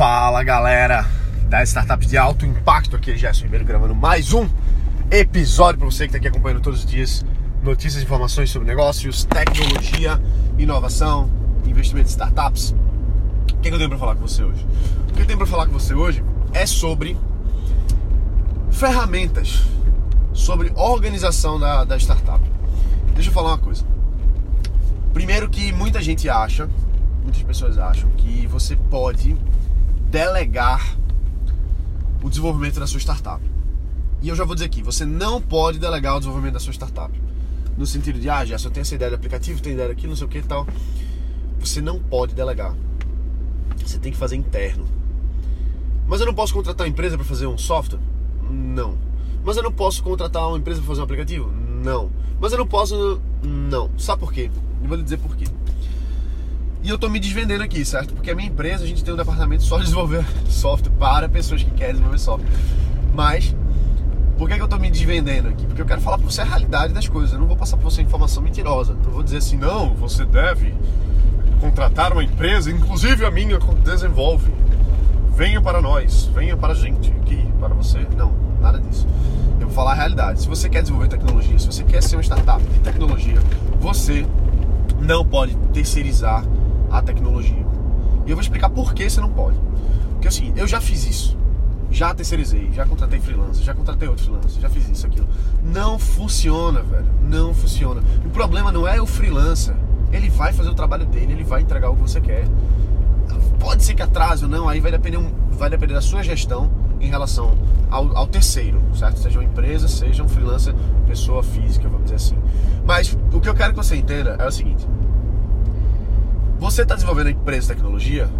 Fala galera das startups de alto impacto, aqui é Gerson Ribeiro gravando mais um episódio para você que está aqui acompanhando todos os dias notícias e informações sobre negócios, tecnologia, inovação, investimento em startups. O que, eu tenho para falar com você hoje? O que eu tenho para falar com você hoje é sobre ferramentas, sobre organização da, da startup. Deixa eu falar uma coisa. Primeiro que muita gente acha, muitas pessoas acham que você pode delegar o desenvolvimento da sua startup. E eu já vou dizer aqui, você não pode delegar o desenvolvimento da sua startup. No sentido de, ah, já só tem essa ideia de aplicativo, tem ideia aqui, não sei o que e tal. Você não pode delegar. Você tem que fazer interno. Mas eu não posso contratar uma empresa para fazer um software? Não. Mas eu não posso contratar uma empresa para fazer um aplicativo? Não. Mas eu não posso. Não. Sabe por quê? Eu vou lhe dizer por quê. E eu estou me desvendendo aqui, certo? Porque a minha empresa, a gente tem um departamento só de desenvolver software para pessoas que querem desenvolver software. Mas, por que, que eu estou me desvendendo aqui? Porque eu quero falar para você a realidade das coisas. Eu não vou passar para você informação mentirosa. Não vou dizer assim, não, você deve contratar uma empresa, inclusive a minha desenvolve. Venha para nós, venha para a gente, aqui, para você. Não, nada disso. Eu vou falar a realidade. Se você quer desenvolver tecnologia, se você quer ser uma startup de tecnologia, você não pode terceirizar a tecnologia. E eu vou explicar por que você não pode. Porque seguinte, eu já fiz isso. Já terceirizei, já contratei freelancer, já contratei outro freelancer, já fiz isso, aquilo. Não funciona, velho. Não funciona. O problema não é o freelancer. Ele vai fazer o trabalho dele, ele vai entregar o que você quer. Pode ser que atrase ou não, aí vai depender, vai depender da sua gestão em relação ao, ao, terceiro, certo? Seja uma empresa, seja um freelancer, pessoa física, vamos dizer assim. Mas o que eu quero que você entenda é o seguinte: você está desenvolvendo empresa de tecnologia?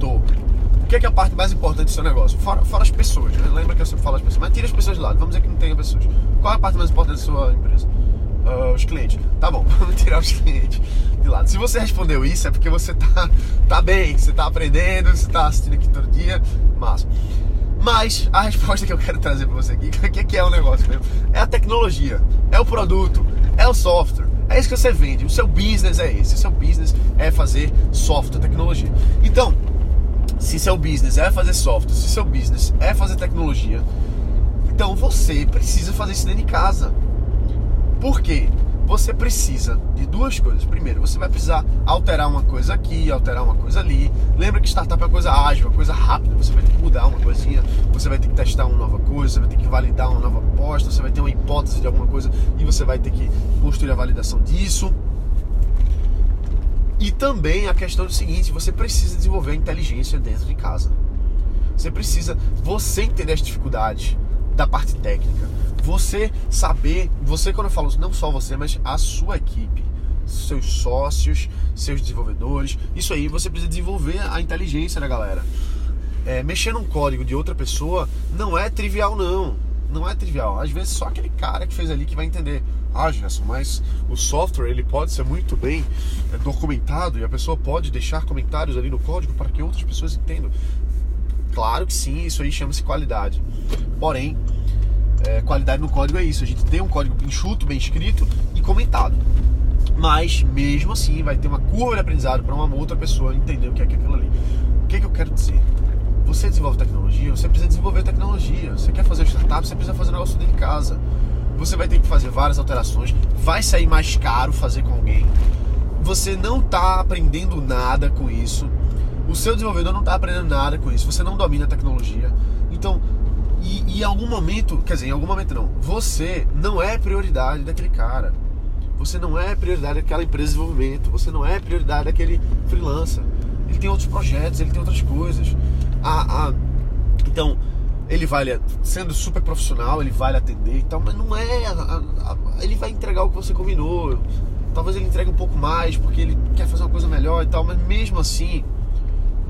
Tô. O que é, que é a parte mais importante do seu negócio? Fora, fora as pessoas, né? Lembra que eu sempre falo as pessoas, mas tira as pessoas de lado, vamos dizer que não tenha pessoas. Qual é a parte mais importante da sua empresa? Uh, os clientes. Tá bom, vamos tirar os clientes de lado. Se você respondeu isso, é porque você tá, tá bem, você tá aprendendo, você tá assistindo aqui todo dia, massa. Mas a resposta que eu quero trazer para você aqui, o que, que é o negócio mesmo? É a tecnologia, é o produto, é o software. É isso que você vende. O seu business é esse. O seu business é fazer software, tecnologia. Então, se seu business é fazer software, se seu business é fazer tecnologia, então você precisa fazer isso dentro de casa. Por quê? Você precisa de duas coisas. Primeiro, você vai precisar alterar uma coisa aqui, alterar uma coisa ali. Lembra que startup é uma coisa ágil, uma coisa rápida. Você vai ter que mudar uma coisinha, você vai ter que testar uma nova coisa, você vai ter que validar uma nova aposta, você vai ter uma hipótese de alguma coisa e você vai ter que construir a validação disso. E também a questão do seguinte, você precisa desenvolver inteligência dentro de casa. Você precisa, você entender as dificuldades da parte técnica você saber, você quando eu falo não só você, mas a sua equipe, seus sócios, seus desenvolvedores, isso aí você precisa desenvolver a inteligência da galera. É, mexer num código de outra pessoa não é trivial não, não é trivial. Às vezes só aquele cara que fez ali que vai entender. Ah, Gerson, mas o software ele pode ser muito bem é, documentado e a pessoa pode deixar comentários ali no código para que outras pessoas entendam. Claro que sim, isso aí chama-se qualidade. Porém, é, qualidade no código é isso. A gente tem um código enxuto, bem escrito e comentado. Mas mesmo assim vai ter uma curva de aprendizado para uma outra pessoa entender o que é aquilo ali. O que, é que eu quero dizer? Você desenvolve tecnologia, você precisa desenvolver tecnologia. Você quer fazer startup, você precisa fazer um negócio dentro de casa. Você vai ter que fazer várias alterações, vai sair mais caro fazer com alguém. Você não está aprendendo nada com isso. O seu desenvolvedor não está aprendendo nada com isso. Você não domina a tecnologia. Então, e, e, em algum momento, quer dizer, em algum momento não, você não é prioridade daquele cara. Você não é prioridade daquela empresa de desenvolvimento. Você não é prioridade daquele freelancer. Ele tem outros projetos, ele tem outras coisas. A, a, então, ele vai sendo super profissional, ele vai lhe atender e tal, mas não é. A, ele vai entregar o que você combinou. Talvez ele entregue um pouco mais porque ele quer fazer uma coisa melhor e tal, mas mesmo assim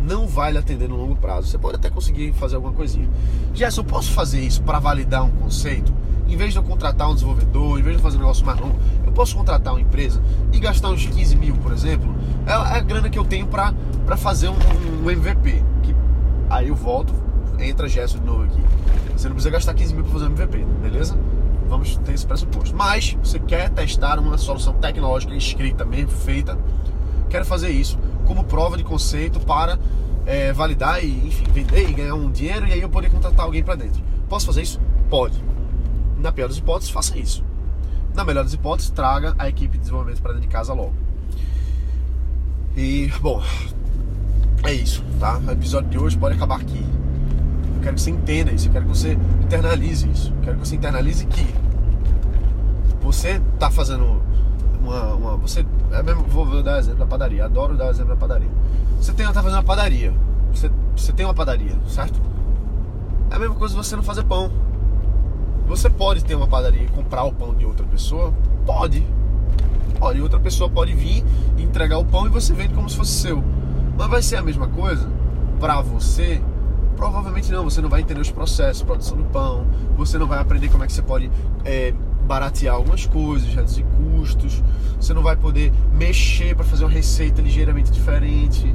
não vai lhe atender no longo prazo. Você pode até conseguir fazer alguma coisinha. Gerson, posso fazer isso para validar um conceito? Em vez de eu contratar um desenvolvedor, em vez de fazer um negócio mais longo, eu posso contratar uma empresa e gastar uns 15 mil, por exemplo. É a grana que eu tenho para fazer um, um, MVP. Que, aí eu volto, entra Gerson de novo aqui. Você não precisa gastar 15 mil para fazer um MVP, beleza? Vamos ter esse pressuposto. Mas você quer testar uma solução tecnológica escrita, mesmo feita, quero fazer isso como prova de conceito para é, validar e, enfim, vender e ganhar um dinheiro e aí eu poder contratar alguém para dentro. Posso fazer isso? Pode. Na pior das hipóteses, faça isso. Na melhor das hipóteses, traga a equipe de desenvolvimento para dentro de casa logo. E, bom, é isso, tá? O episódio de hoje pode acabar aqui. Eu quero que você entenda isso, eu quero que você internalize isso. Eu quero que você internalize que você tá fazendo uma. uma você. É mesmo, vou, vou dar exemplo da padaria. Adoro dar exemplo da padaria. Você tem, tá fazendo uma padaria. Você, você tem uma padaria, certo? É a mesma coisa você não fazer pão. Você pode ter uma padaria e comprar o pão de outra pessoa? Pode. Pode. Outra pessoa pode vir entregar o pão e você vende como se fosse seu. Mas vai ser a mesma coisa para você? Provavelmente não. Você não vai entender os processos, produção do pão. Você não vai aprender como é que você pode é, baratear algumas coisas, reduzir custos. Você não vai poder mexer para fazer uma receita ligeiramente diferente.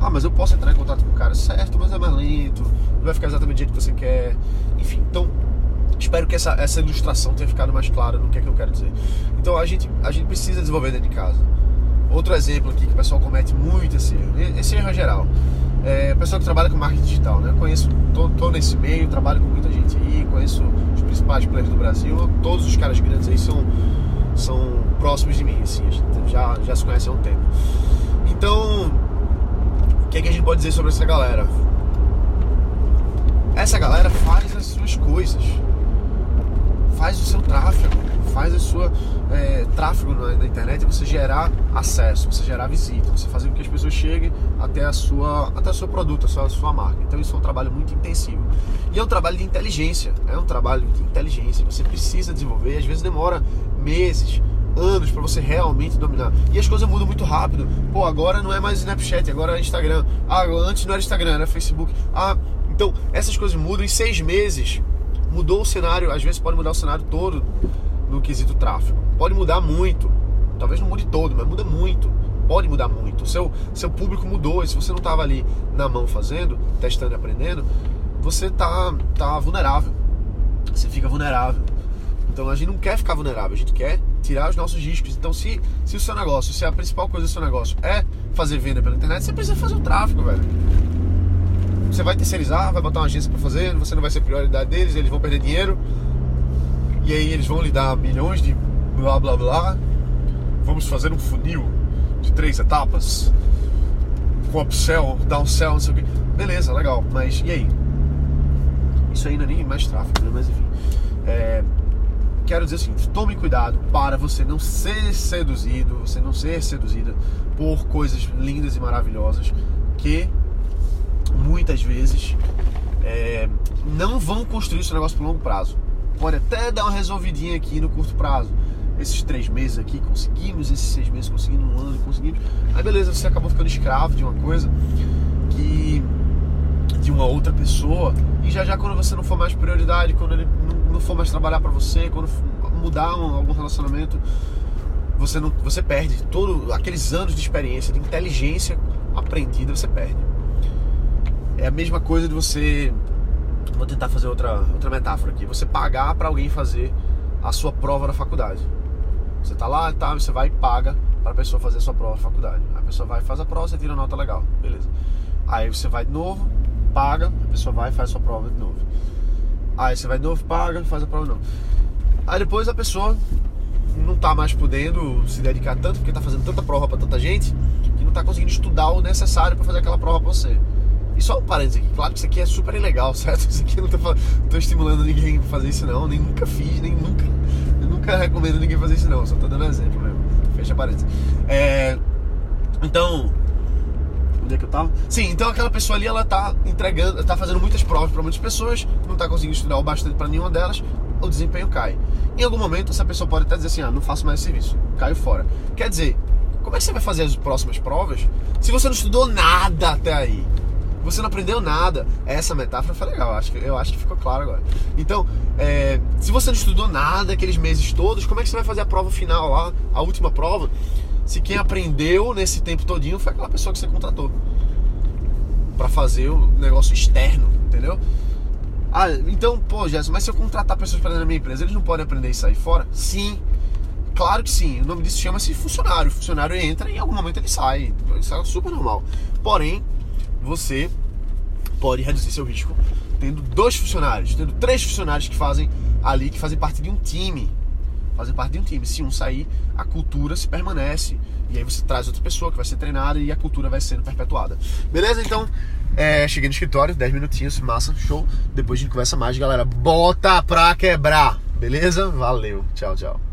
Ah, mas eu posso entrar em contato com o cara, certo, mas é mais lento, não vai ficar exatamente do jeito que você quer. Enfim, então espero que essa, essa ilustração tenha ficado mais clara no que é que eu quero dizer. Então a gente, a gente precisa desenvolver dentro de casa. Outro exemplo aqui que o pessoal comete muito esse erro, esse erro é geral. É, pessoa que trabalha com marketing digital, né? Eu conheço, tô, tô, nesse meio, trabalho com muita gente aí, conheço principais players do Brasil, todos os caras grandes aí são, são próximos de mim, assim, já, já se conhecem há um tempo. Então, o que, é que a gente pode dizer sobre essa galera? Essa galera faz as suas coisas, faz o seu tráfego, faz a sua é, tráfego na, na, internet, você gerar acesso, você gerar visita, você fazer com que as pessoas cheguem até a sua, até o seu produto, a sua, a sua marca. Então isso é um trabalho muito intensivo. E é um trabalho de inteligência, é um trabalho de inteligência. Você precisa desenvolver, às vezes demora meses, anos para você realmente dominar. E as coisas mudam muito rápido. Pô, agora não é mais Snapchat, agora é Instagram. Ah, antes não era Instagram, era Facebook. Ah, então essas coisas mudam em seis meses. Mudou o cenário, às vezes pode mudar o cenário todo no quesito tráfego. Pode mudar muito. Talvez não mude todo, mas muda muito. Pode mudar muito. O seu, seu público mudou. E se você não estava ali na mão fazendo, testando e aprendendo, você tá, tá vulnerável. Você fica vulnerável. Então a gente não quer ficar vulnerável, a gente quer tirar os nossos riscos. Então, se, se o seu negócio, se a principal coisa do seu negócio é fazer venda pela internet, você precisa fazer o tráfego, velho. Você vai terceirizar, vai botar uma agência para fazer, você não vai ser prioridade deles, eles vão perder dinheiro e aí eles vão lhe dar milhões de blá blá blá. Vamos fazer um funil de três etapas com upsell, downsell, não sei o que. Beleza, legal, mas e aí? Isso não é nem mais tráfego, né? mas enfim. É, quero dizer o seguinte: tome cuidado para você não ser seduzido, você não ser seduzida por coisas lindas e maravilhosas que muitas vezes é, não vão construir seu negócio por longo prazo pode até dar uma resolvidinha aqui no curto prazo. Esses três meses aqui conseguimos, esses seis meses conseguimos, um ano conseguimos. Aí beleza, você acabou ficando escravo de uma coisa que. de uma outra pessoa. E já já quando você não for mais prioridade, quando ele não for mais trabalhar para você, quando mudar um, algum relacionamento, você não você perde todos aqueles anos de experiência, de inteligência aprendida, você perde. É a mesma coisa de você Vou tentar fazer outra, outra metáfora aqui. Você pagar para alguém fazer a sua prova da faculdade. Você tá lá, tá, você vai e paga para a pessoa fazer a sua prova da faculdade. A pessoa vai, faz a prova, você tira nota legal, beleza. Aí você vai de novo, paga, a pessoa vai e faz a sua prova de novo. Aí você vai de novo, paga, faz a prova de novo. Aí depois a pessoa não tá mais podendo se dedicar tanto, porque tá fazendo tanta prova para tanta gente, que não tá conseguindo estudar o necessário para fazer aquela prova pra você. E só um parênteses aqui, claro que isso aqui é super ilegal, certo? Isso aqui eu não tô, tô estimulando ninguém a fazer isso não, nem nunca fiz, nem nunca, nunca recomendo ninguém fazer isso não, só tô dando exemplo mesmo. Fecha parênteses. É, então, onde é que eu tava? Sim, então aquela pessoa ali, ela tá entregando, tá fazendo muitas provas para muitas pessoas, não tá conseguindo estudar o bastante para nenhuma delas, o desempenho cai. Em algum momento, essa pessoa pode até dizer assim, ah, não faço mais serviço, caio fora. Quer dizer, como é que você vai fazer as próximas provas se você não estudou nada até aí? Você não aprendeu nada. Essa metáfora foi legal, acho que, eu acho que ficou claro agora. Então, é, se você não estudou nada aqueles meses todos, como é que você vai fazer a prova final lá, a última prova, se quem aprendeu nesse tempo todinho foi aquela pessoa que você contratou para fazer o negócio externo, entendeu? Ah, então, pô, Gerson, mas se eu contratar pessoas para dentro da minha empresa, eles não podem aprender isso aí fora? Sim, claro que sim. O nome disso chama-se funcionário. O funcionário entra e em algum momento ele sai. Isso é super normal. Porém, você pode reduzir seu risco tendo dois funcionários, tendo três funcionários que fazem ali, que fazem parte de um time. Fazem parte de um time. Se um sair, a cultura se permanece. E aí você traz outra pessoa que vai ser treinada e a cultura vai sendo perpetuada. Beleza? Então, é, cheguei no escritório, 10 minutinhos, massa, show. Depois a gente conversa mais, galera. Bota pra quebrar, beleza? Valeu, tchau, tchau.